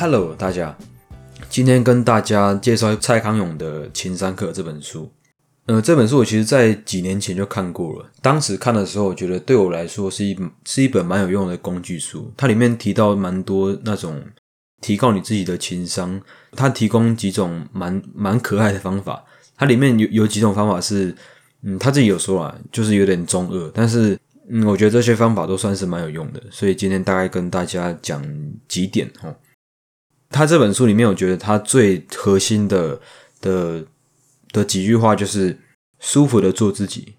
Hello，大家，今天跟大家介绍蔡康永的《情商课》这本书。呃，这本书我其实在几年前就看过了，当时看的时候，我觉得对我来说是一是一本蛮有用的工具书。它里面提到蛮多那种提高你自己的情商，它提供几种蛮蛮可爱的方法。它里面有有几种方法是，嗯，他自己有说啊，就是有点中二，但是嗯，我觉得这些方法都算是蛮有用的。所以今天大概跟大家讲几点哦。他这本书里面，我觉得他最核心的的的几句话就是：舒服的做自己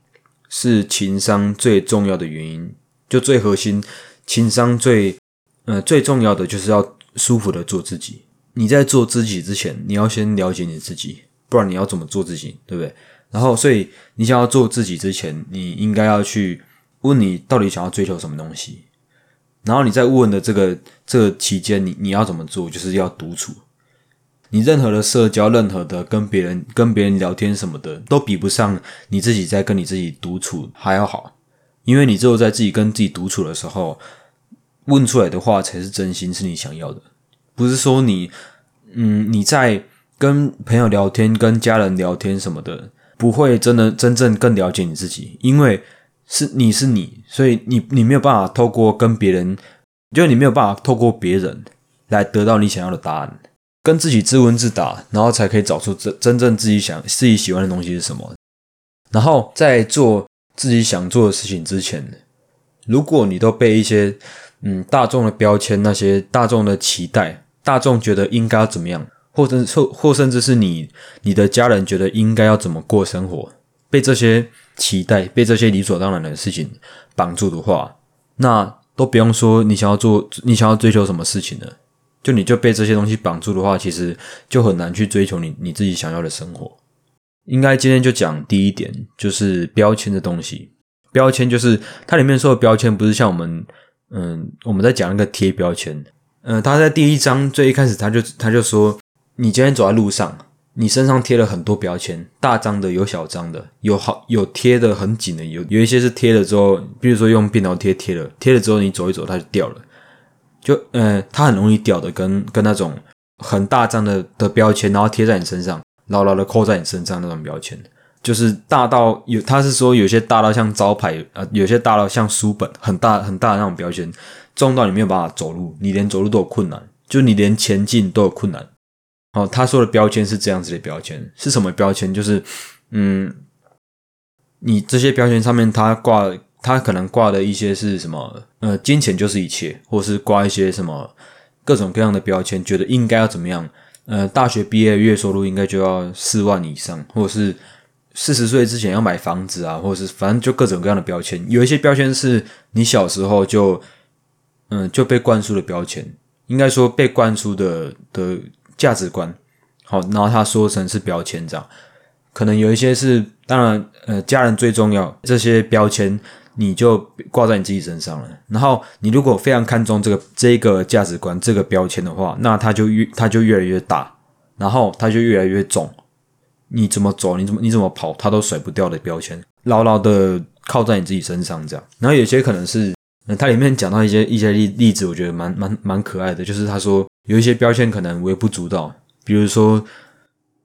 是情商最重要的原因。就最核心，情商最呃最重要的就是要舒服的做自己。你在做自己之前，你要先了解你自己。不然你要怎么做自己，对不对？然后，所以你想要做自己之前，你应该要去问你到底想要追求什么东西。然后你在问的这个这个期间，你你要怎么做？就是要独处。你任何的社交，任何的跟别人跟别人聊天什么的，都比不上你自己在跟你自己独处还要好。因为你只有在自己跟自己独处的时候，问出来的话才是真心，是你想要的。不是说你，嗯，你在。跟朋友聊天，跟家人聊天什么的，不会真的真正更了解你自己，因为是你是你，所以你你没有办法透过跟别人，就你没有办法透过别人来得到你想要的答案，跟自己自问自答，然后才可以找出真真正自己想自己喜欢的东西是什么。然后在做自己想做的事情之前，如果你都被一些嗯大众的标签、那些大众的期待、大众觉得应该要怎么样。或者或或甚至是你你的家人觉得应该要怎么过生活，被这些期待、被这些理所当然的事情绑住的话，那都不用说你想要做、你想要追求什么事情了。就你就被这些东西绑住的话，其实就很难去追求你你自己想要的生活。应该今天就讲第一点，就是标签的东西。标签就是它里面说的标签，不是像我们嗯我们在讲那个贴标签。嗯，他在第一章最一开始他就他就说。你今天走在路上，你身上贴了很多标签，大张的有小张的，有好有贴的很紧的，有有一些是贴了之后，比如说用便条贴贴了，贴了之后你走一走它就掉了，就呃它很容易掉的，跟跟那种很大张的的标签，然后贴在你身上，牢牢的扣在你身上那种标签，就是大到有他是说有些大到像招牌啊，有些大到像书本，很大很大的那种标签，重到你没有办法走路，你连走路都有困难，就你连前进都有困难。哦，他说的标签是这样子的标签，是什么标签？就是，嗯，你这些标签上面，他挂，他可能挂的一些是什么？呃，金钱就是一切，或是挂一些什么各种各样的标签，觉得应该要怎么样？呃，大学毕业月收入应该就要四万以上，或者是四十岁之前要买房子啊，或者是反正就各种各样的标签。有一些标签是你小时候就，嗯，就被灌输的标签，应该说被灌输的的。价值观，好，然后他说成是标签这样，可能有一些是，当然，呃，家人最重要，这些标签你就挂在你自己身上了。然后你如果非常看重这个这个价值观这个标签的话，那它就越它就越来越大，然后它就越来越重。你怎么走，你怎么你怎么跑，它都甩不掉的标签，牢牢的靠在你自己身上这样。然后有些可能是，它里面讲到一些一些例例子，我觉得蛮蛮蛮可爱的，就是他说。有一些标签可能微不足道，比如说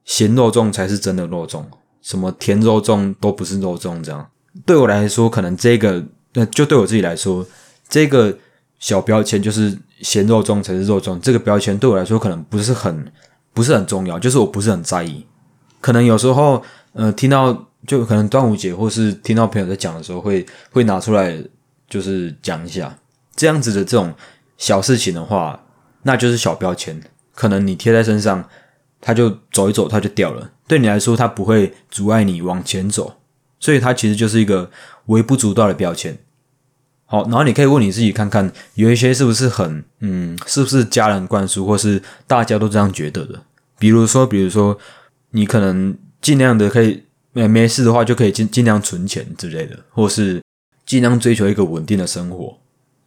咸肉粽才是真的肉粽，什么甜肉粽都不是肉粽，这样对我来说，可能这个那，就对我自己来说，这个小标签就是咸肉粽才是肉粽，这个标签对我来说可能不是很不是很重要，就是我不是很在意。可能有时候呃，听到就可能端午节或是听到朋友在讲的时候，会会拿出来就是讲一下这样子的这种小事情的话。那就是小标签，可能你贴在身上，它就走一走，它就掉了。对你来说，它不会阻碍你往前走，所以它其实就是一个微不足道的标签。好，然后你可以问你自己看看，有一些是不是很嗯，是不是家人灌输，或是大家都这样觉得的？比如说，比如说，你可能尽量的可以没没事的话，就可以尽尽量存钱之类的，或是尽量追求一个稳定的生活。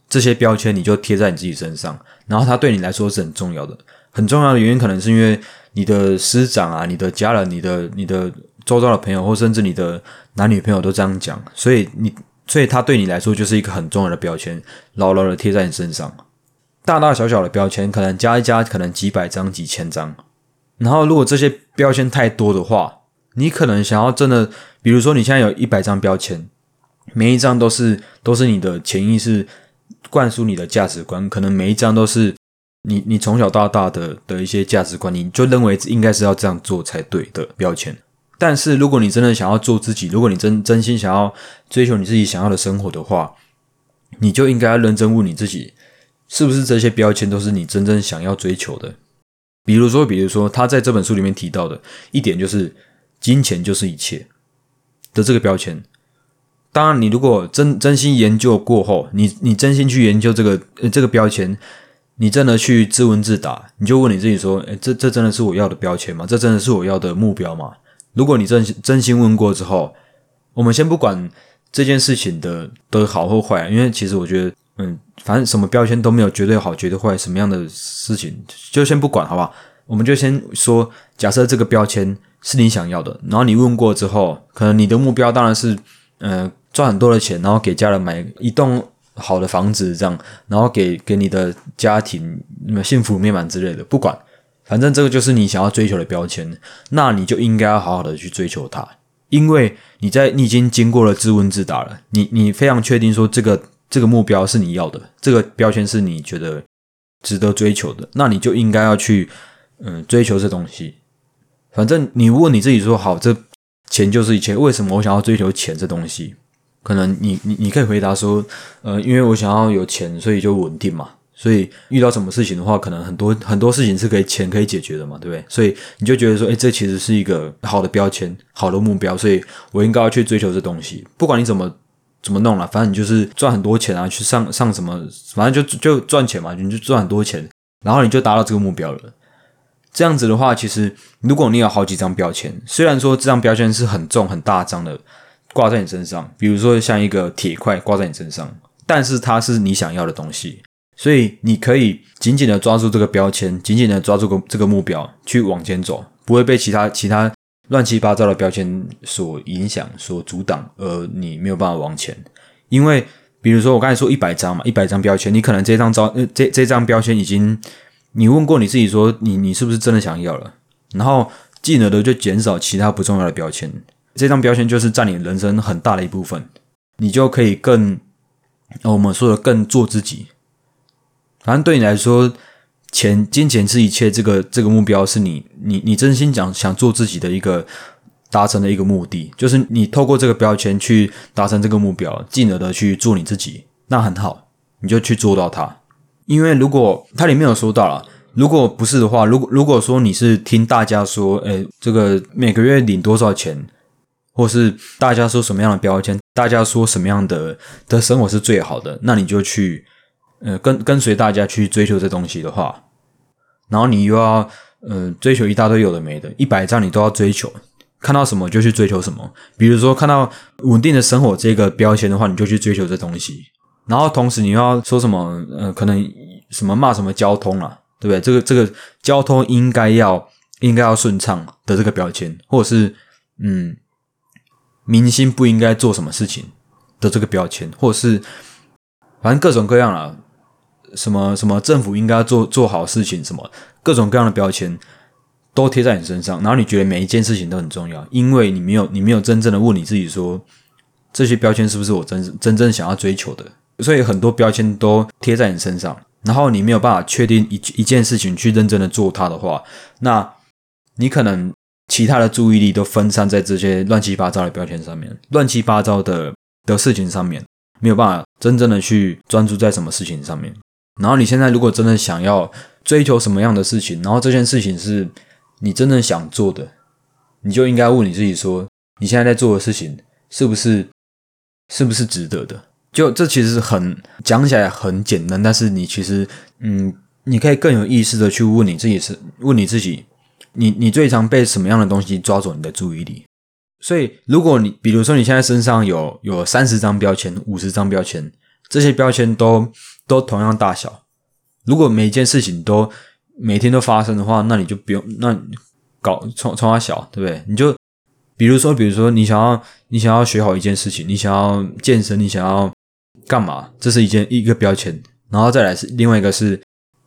这些标签你就贴在你自己身上，然后它对你来说是很重要的。很重要的原因可能是因为你的师长啊、你的家人、你的、你的周遭的朋友，或甚至你的男女朋友都这样讲，所以你，所以它对你来说就是一个很重要的标签，牢牢的贴在你身上。大大小小的标签，可能加一加，可能几百张、几千张。然后，如果这些标签太多的话，你可能想要真的，比如说你现在有一百张标签，每一张都是都是你的潜意识灌输你的价值观，可能每一张都是你你从小到大的的一些价值观，你就认为应该是要这样做才对的标签。但是，如果你真的想要做自己，如果你真真心想要追求你自己想要的生活的话，你就应该要认真问你自己，是不是这些标签都是你真正想要追求的？比如说，比如说，他在这本书里面提到的一点就是“金钱就是一切”的这个标签。当然，你如果真真心研究过后，你你真心去研究这个呃这个标签，你真的去自问自答，你就问你自己说：“诶，这这真的是我要的标签吗？这真的是我要的目标吗？”如果你真真心问过之后，我们先不管这件事情的的好或坏，因为其实我觉得。嗯，反正什么标签都没有绝对好、绝对坏，什么样的事情就先不管，好不好？我们就先说，假设这个标签是你想要的，然后你问过之后，可能你的目标当然是，呃，赚很多的钱，然后给家人买一栋好的房子，这样，然后给给你的家庭幸福美满之类的，不管，反正这个就是你想要追求的标签，那你就应该要好好的去追求它，因为你在你已经经过了自问自答了，你你非常确定说这个。这个目标是你要的，这个标签是你觉得值得追求的，那你就应该要去嗯追求这东西。反正你问你自己说好，这钱就是一切，为什么我想要追求钱这东西？可能你你你可以回答说，呃，因为我想要有钱，所以就稳定嘛。所以遇到什么事情的话，可能很多很多事情是可以钱可以解决的嘛，对不对？所以你就觉得说，哎，这其实是一个好的标签，好的目标，所以我应该要去追求这东西，不管你怎么。怎么弄了？反正你就是赚很多钱啊，去上上什么，反正就就赚钱嘛，你就赚很多钱，然后你就达到这个目标了。这样子的话，其实如果你有好几张标签，虽然说这张标签是很重很大张的挂在你身上，比如说像一个铁块挂在你身上，但是它是你想要的东西，所以你可以紧紧的抓住这个标签，紧紧的抓住个这个目标去往前走，不会被其他其他。乱七八糟的标签所影响、所阻挡，而你没有办法往前。因为，比如说我刚才说一百张嘛，一百张标签，你可能这张招呃这这张标签已经你问过你自己说你你是不是真的想要了，然后进而的就减少其他不重要的标签。这张标签就是占你人生很大的一部分，你就可以更我们说的更做自己。反正对你来说。钱金钱是一切，这个这个目标是你你你真心讲想做自己的一个达成的一个目的，就是你透过这个标签去达成这个目标，进而的去做你自己，那很好，你就去做到它。因为如果它里面有说到了，如果不是的话，如果如果说你是听大家说，诶，这个每个月领多少钱，或是大家说什么样的标签，大家说什么样的的生活是最好的，那你就去。呃，跟跟随大家去追求这东西的话，然后你又要呃追求一大堆有的没的，一百张你都要追求，看到什么就去追求什么。比如说看到稳定的生活这个标签的话，你就去追求这东西。然后同时你要说什么呃，可能什么骂什么交通啊，对不对？这个这个交通应该要应该要顺畅的这个标签，或者是嗯明星不应该做什么事情的这个标签，或者是反正各种各样了。什么什么政府应该做做好事情，什么各种各样的标签都贴在你身上，然后你觉得每一件事情都很重要，因为你没有你没有真正的问你自己说这些标签是不是我真真正想要追求的，所以很多标签都贴在你身上，然后你没有办法确定一一件事情去认真的做它的话，那你可能其他的注意力都分散在这些乱七八糟的标签上面，乱七八糟的的事情上面，没有办法真正的去专注在什么事情上面。然后你现在如果真的想要追求什么样的事情，然后这件事情是你真正想做的，你就应该问你自己说：你现在在做的事情是不是是不是值得的？就这其实很讲起来很简单，但是你其实嗯，你可以更有意识的去问你自己是问你自己，你你最常被什么样的东西抓走你的注意力？所以如果你比如说你现在身上有有三十张标签、五十张标签，这些标签都。都同样大小。如果每一件事情都每天都发生的话，那你就不用那搞从从它小，对不对？你就比如说，比如说你想要你想要学好一件事情，你想要健身，你想要干嘛？这是一件一个标签。然后再来是另外一个是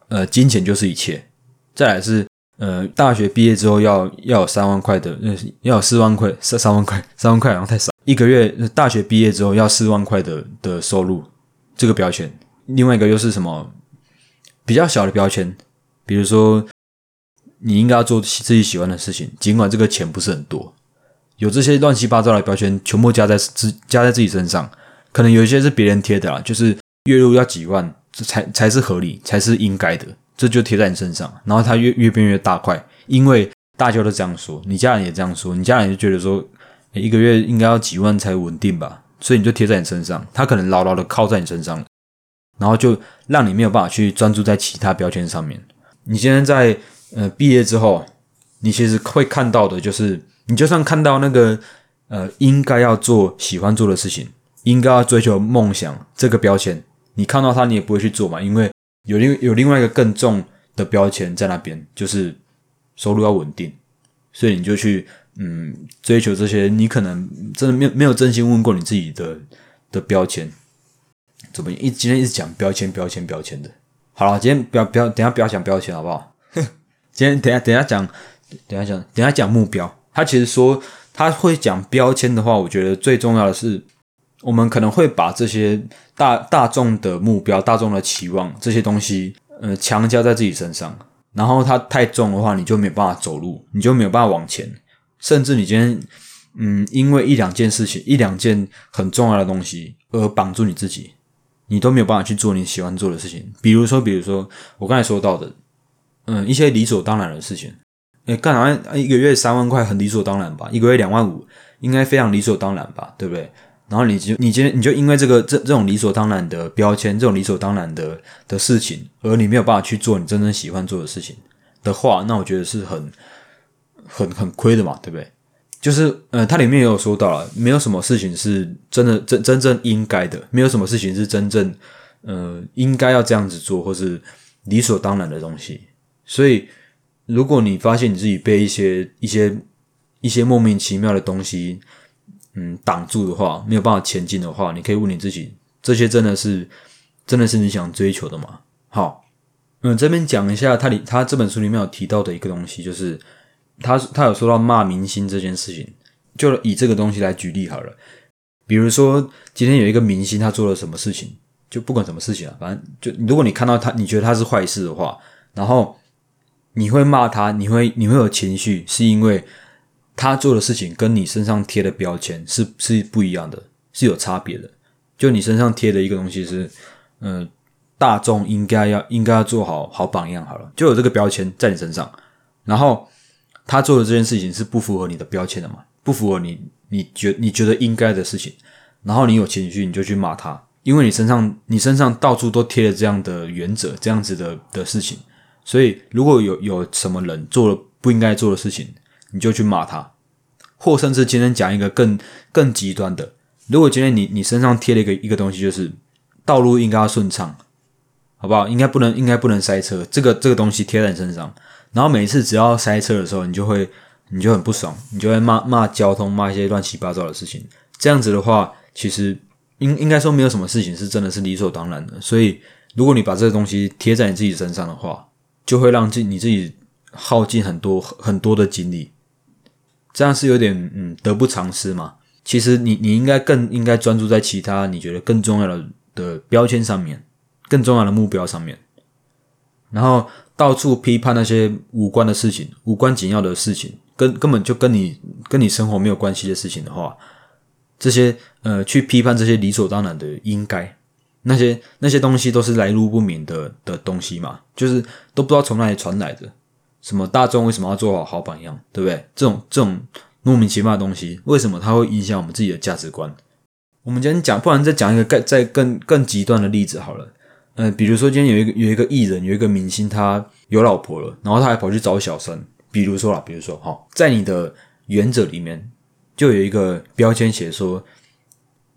呃，金钱就是一切。再来是呃，大学毕业之后要要有三万块的，呃，要有四万块，三三万块，三万块好像太少。一个月大学毕业之后要四万块的的收入，这个标签。另外一个又是什么比较小的标签？比如说，你应该要做自己喜欢的事情，尽管这个钱不是很多。有这些乱七八糟的标签，全部加在自加在自己身上，可能有一些是别人贴的啦，就是月入要几万，这才才是合理，才是应该的，这就贴在你身上，然后它越越变越大块，因为大家都这样说，你家人也这样说，你家人就觉得说一个月应该要几万才稳定吧，所以你就贴在你身上，他可能牢牢的靠在你身上，然后就让你没有办法去专注在其他标签上面。你现在在呃毕业之后，你其实会看到的就是。你就算看到那个呃，应该要做喜欢做的事情，应该要追求梦想这个标签，你看到它，你也不会去做嘛，因为有另有另外一个更重的标签在那边，就是收入要稳定，所以你就去嗯追求这些，你可能真的没有没有真心问过你自己的的标签，怎么一今天一直讲标签标签标签的，好了，今天不要不要等下不要讲标签好不好？今天等下等下讲，等下讲等下讲目标。他其实说他会讲标签的话，我觉得最重要的是，我们可能会把这些大大众的目标、大众的期望这些东西，呃，强加在自己身上。然后它太重的话，你就没有办法走路，你就没有办法往前。甚至你今天，嗯，因为一两件事情、一两件很重要的东西而绑住你自己，你都没有办法去做你喜欢做的事情。比如说，比如说我刚才说到的，嗯，一些理所当然的事情。诶，干啥？一个月三万块很理所当然吧？一个月两万五应该非常理所当然吧？对不对？然后你就你今天你就因为这个这这种理所当然的标签，这种理所当然的的事情，而你没有办法去做你真正喜欢做的事情的话，那我觉得是很很很亏的嘛，对不对？就是呃，它里面也有说到了，没有什么事情是真的真真正应该的，没有什么事情是真正呃应该要这样子做或是理所当然的东西，所以。如果你发现你自己被一些一些一些莫名其妙的东西，嗯，挡住的话，没有办法前进的话，你可以问你自己：这些真的是真的是你想追求的吗？好，嗯，这边讲一下他里他这本书里面有提到的一个东西，就是他他有说到骂明星这件事情，就以这个东西来举例好了。比如说今天有一个明星他做了什么事情，就不管什么事情啊，反正就如果你看到他，你觉得他是坏事的话，然后。你会骂他，你会你会有情绪，是因为他做的事情跟你身上贴的标签是是不一样的，是有差别的。就你身上贴的一个东西是，嗯，大众应该要应该要做好好榜样好了，就有这个标签在你身上。然后他做的这件事情是不符合你的标签的嘛？不符合你你觉你觉得应该的事情，然后你有情绪，你就去骂他，因为你身上你身上到处都贴了这样的原则，这样子的的事情。所以，如果有有什么人做了不应该做的事情，你就去骂他，或甚至今天讲一个更更极端的，如果今天你你身上贴了一个一个东西，就是道路应该要顺畅，好不好？应该不能应该不能塞车，这个这个东西贴在你身上，然后每一次只要塞车的时候，你就会你就很不爽，你就会骂骂交通，骂一些乱七八糟的事情。这样子的话，其实应应该说没有什么事情是真的是理所当然的。所以，如果你把这个东西贴在你自己身上的话，就会让自你自己耗尽很多很多的精力，这样是有点嗯得不偿失嘛。其实你你应该更应该专注在其他你觉得更重要的的标签上面，更重要的目标上面，然后到处批判那些无关的事情、无关紧要的事情，根根本就跟你跟你生活没有关系的事情的话，这些呃去批判这些理所当然的应该。那些那些东西都是来路不明的的东西嘛，就是都不知道从哪里传来的。什么大众为什么要做好好榜样，对不对？这种这种莫名其妙的东西，为什么它会影响我们自己的价值观？我们今天讲，不然再讲一个更再更更极端的例子好了。嗯，比如说今天有一个有一个艺人，有一个明星，他有老婆了，然后他还跑去找小三。比如说啦，比如说哈，在你的原则里面，就有一个标签写说。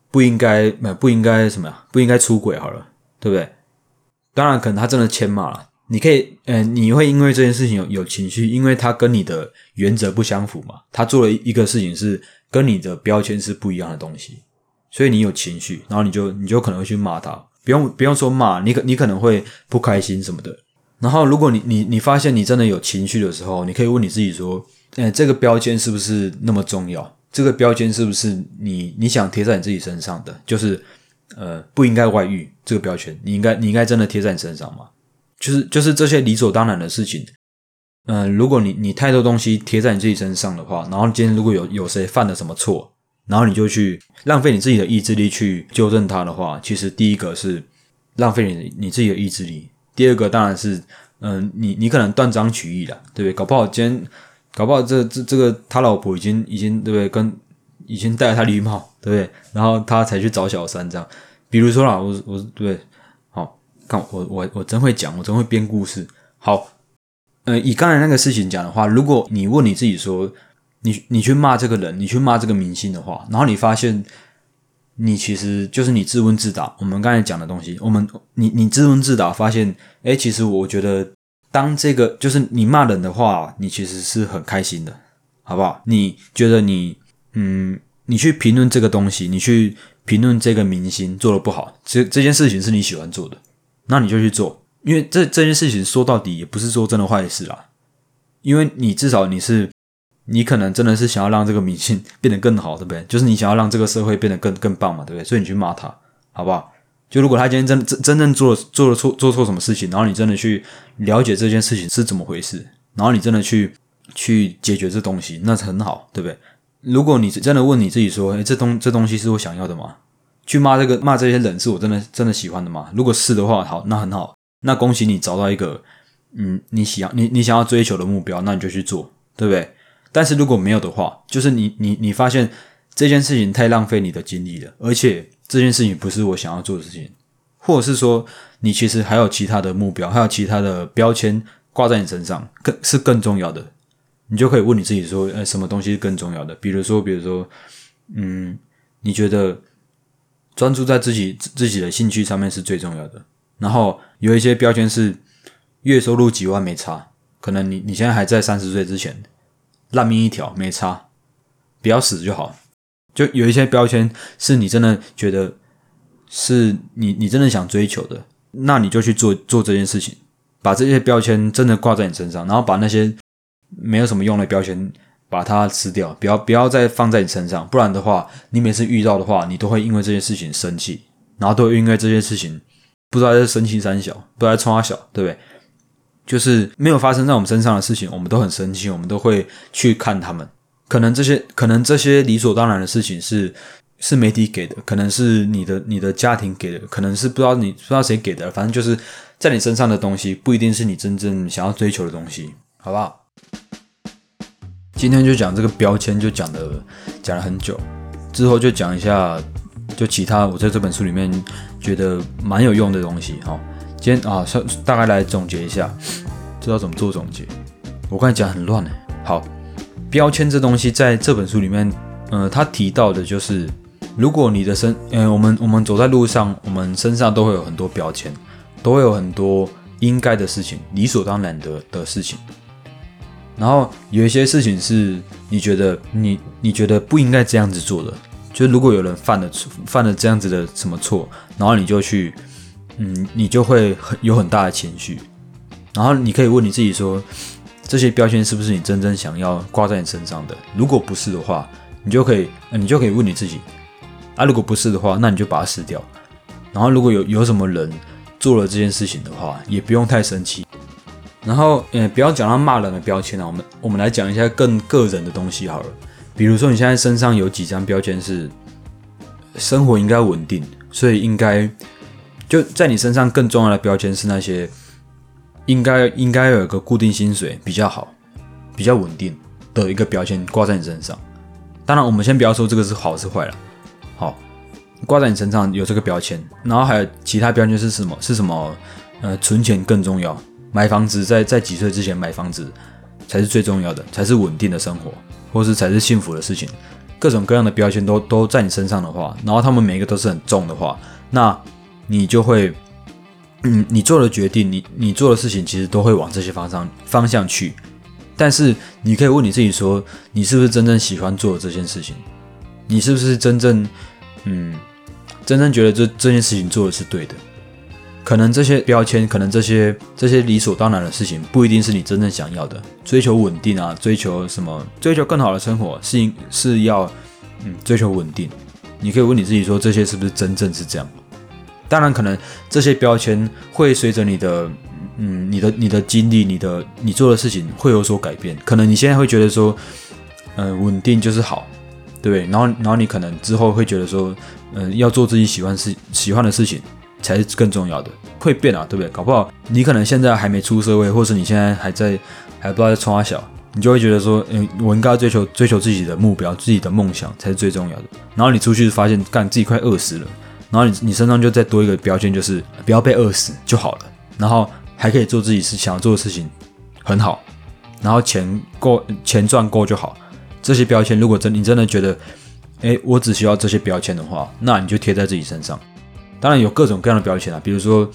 不应该，不不应该什么呀？不应该出轨好了，对不对？当然，可能他真的欠骂了。你可以，嗯，你会因为这件事情有有情绪，因为他跟你的原则不相符嘛。他做了一个事情是跟你的标签是不一样的东西，所以你有情绪，然后你就你就可能会去骂他。不用不用说骂，你可你可能会不开心什么的。然后，如果你你你发现你真的有情绪的时候，你可以问你自己说：，嗯，这个标签是不是那么重要？这个标签是不是你你想贴在你自己身上的？就是呃，不应该外遇这个标签，你应该你应该真的贴在你身上吗？就是就是这些理所当然的事情。嗯，如果你你太多东西贴在你自己身上的话，然后今天如果有有谁犯了什么错，然后你就去浪费你自己的意志力去纠正他的话，其实第一个是浪费你你自己的意志力，第二个当然是嗯，你你可能断章取义了，对不对？搞不好今天搞不好这这这个他老婆已经已经对不对？跟已经戴了他绿帽，对不对？然后他才去找小三这样。比如说啦，我我对，看我我我真会讲，我真会编故事，好。呃，以刚才那个事情讲的话，如果你问你自己说，你你去骂这个人，你去骂这个明星的话，然后你发现你其实就是你自问自答。我们刚才讲的东西，我们你你自问自答，发现，哎，其实我觉得，当这个就是你骂人的话，你其实是很开心的，好不好？你觉得你嗯，你去评论这个东西，你去评论这个明星做的不好，这这件事情是你喜欢做的，那你就去做。因为这这件事情说到底也不是说真的坏事啦，因为你至少你是你可能真的是想要让这个明星变得更好，对不对？就是你想要让这个社会变得更更棒嘛，对不对？所以你去骂他，好不好？就如果他今天真真真正做做了错做错什么事情，然后你真的去了解这件事情是怎么回事，然后你真的去去解决这东西，那是很好，对不对？如果你真的问你自己说，诶，这东这东西是我想要的吗？去骂这个骂这些人是我真的真的喜欢的吗？如果是的话，好，那很好。那恭喜你找到一个，嗯，你喜要你你想要追求的目标，那你就去做，对不对？但是如果没有的话，就是你你你发现这件事情太浪费你的精力了，而且这件事情不是我想要做的事情，或者是说你其实还有其他的目标，还有其他的标签挂在你身上，更是更重要的，你就可以问你自己说，呃，什么东西是更重要的？比如说，比如说，嗯，你觉得专注在自己自己的兴趣上面是最重要的。然后有一些标签是月收入几万没差，可能你你现在还在三十岁之前，烂命一条没差，不要死就好。就有一些标签是你真的觉得是你你真的想追求的，那你就去做做这件事情，把这些标签真的挂在你身上，然后把那些没有什么用的标签把它吃掉，不要不要再放在你身上，不然的话，你每次遇到的话，你都会因为这件事情生气，然后都会因为这件事情。不知道在生气三小，不知道在冲他小，对不对？就是没有发生在我们身上的事情，我们都很生气，我们都会去看他们。可能这些，可能这些理所当然的事情是是媒体给的，可能是你的你的家庭给的，可能是不知道你不知道谁给的，反正就是在你身上的东西，不一定是你真正想要追求的东西，好不好？今天就讲这个标签，就讲的讲了很久，之后就讲一下。就其他，我在这本书里面觉得蛮有用的东西。哈，今天啊，大概来总结一下，知道怎么做总结。我刚才讲很乱呢。好，标签这东西在这本书里面，呃，他提到的就是，如果你的身，呃，我们我们走在路上，我们身上都会有很多标签，都会有很多应该的事情，理所当然的的事情。然后有一些事情是你觉得你你觉得不应该这样子做的。就如果有人犯了，犯了这样子的什么错，然后你就去，嗯，你就会很有很大的情绪，然后你可以问你自己说，这些标签是不是你真正想要挂在你身上的？如果不是的话，你就可以，你就可以问你自己，啊，如果不是的话，那你就把它撕掉。然后如果有有什么人做了这件事情的话，也不用太生气。然后，呃，不要讲到骂人的标签了，我们我们来讲一下更个人的东西好了。比如说，你现在身上有几张标签是生活应该稳定，所以应该就在你身上更重要的标签是那些应该应该有一个固定薪水比较好、比较稳定的一个标签挂在你身上。当然，我们先不要说这个是好是坏了，好挂在你身上有这个标签，然后还有其他标签是什么？是什么？呃，存钱更重要，买房子在在几岁之前买房子才是最重要的，才是稳定的生活。或是才是幸福的事情，各种各样的标签都都在你身上的话，然后他们每一个都是很重的话，那你就会，嗯，你做的决定，你你做的事情，其实都会往这些方向方向去。但是你可以问你自己说，你是不是真正喜欢做这件事情？你是不是真正，嗯，真正觉得这这件事情做的是对的？可能这些标签，可能这些这些理所当然的事情，不一定是你真正想要的。追求稳定啊，追求什么？追求更好的生活，是是要嗯追求稳定。你可以问你自己说，这些是不是真正是这样？当然，可能这些标签会随着你的嗯你的你的经历，你的你做的事情会有所改变。可能你现在会觉得说，嗯，稳定就是好，对不对？然后然后你可能之后会觉得说，嗯，要做自己喜欢事喜欢的事情。才是更重要的，会变啊，对不对？搞不好你可能现在还没出社会，或者你现在还在还不知道在冲啥小，你就会觉得说，嗯，我应该追求追求自己的目标、自己的梦想才是最重要的。然后你出去发现，干自己快饿死了，然后你你身上就再多一个标签，就是不要被饿死就好了。然后还可以做自己是想要做的事情，很好。然后钱够，钱赚够就好。这些标签，如果真你真的觉得，哎，我只需要这些标签的话，那你就贴在自己身上。当然有各种各样的标签啊，比如说，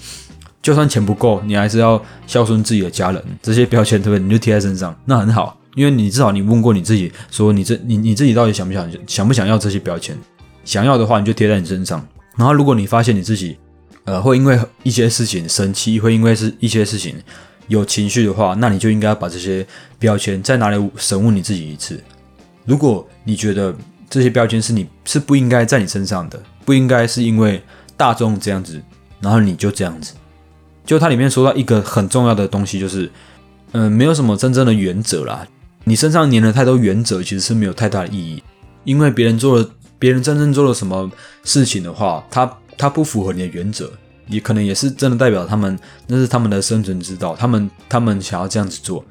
就算钱不够，你还是要孝顺自己的家人，这些标签对不对？你就贴在身上，那很好，因为你至少你问过你自己，说你这你你自己到底想不想想不想要这些标签？想要的话，你就贴在你身上。然后如果你发现你自己，呃，会因为一些事情生气，会因为是一些事情有情绪的话，那你就应该把这些标签再拿来审问你自己一次。如果你觉得这些标签是你是不应该在你身上的，不应该是因为。大众这样子，然后你就这样子，就它里面说到一个很重要的东西，就是，嗯，没有什么真正的原则啦。你身上粘了太多原则，其实是没有太大的意义。因为别人做了，别人真正做了什么事情的话，他他不符合你的原则，也可能也是真的代表他们那是他们的生存之道，他们他们想要这样子做，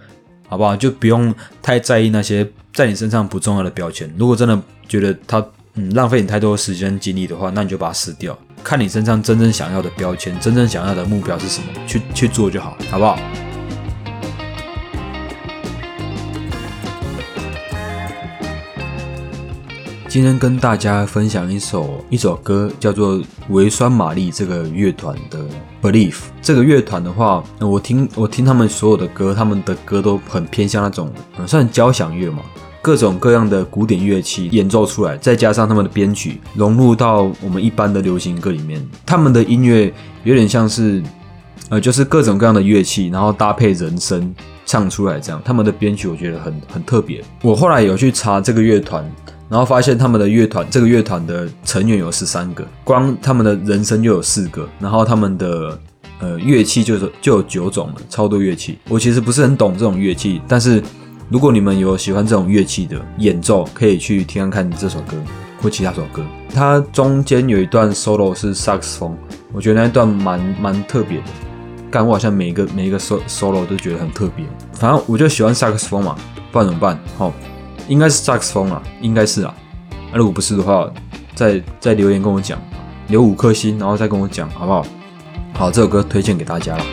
好不好？就不用太在意那些在你身上不重要的标签。如果真的觉得他嗯浪费你太多时间精力的话，那你就把它撕掉。看你身上真正想要的标签，真正想要的目标是什么，去去做就好，好不好？今天跟大家分享一首一首歌，叫做维酸玛丽这个乐团的《Belief》。这个乐团的话，我听我听他们所有的歌，他们的歌都很偏向那种算交响乐嘛。各种各样的古典乐器演奏出来，再加上他们的编曲融入到我们一般的流行歌里面，他们的音乐有点像是，呃，就是各种各样的乐器，然后搭配人声唱出来这样。他们的编曲我觉得很很特别。我后来有去查这个乐团，然后发现他们的乐团这个乐团的成员有十三个，光他们的人声就有四个，然后他们的呃乐器就是就有九种了，超多乐器。我其实不是很懂这种乐器，但是。如果你们有喜欢这种乐器的演奏，可以去听看看这首歌或其他首歌。它中间有一段 solo 是萨克斯风，我觉得那一段蛮蛮特别的。干我好像每一个每一个 solo 都觉得很特别。反正我就喜欢萨克斯风嘛，不然怎么办？好，应该是萨克斯风啊，应该是啊。那如果不是的话，再再留言跟我讲，留五颗星，然后再跟我讲好不好？好，这首歌推荐给大家了。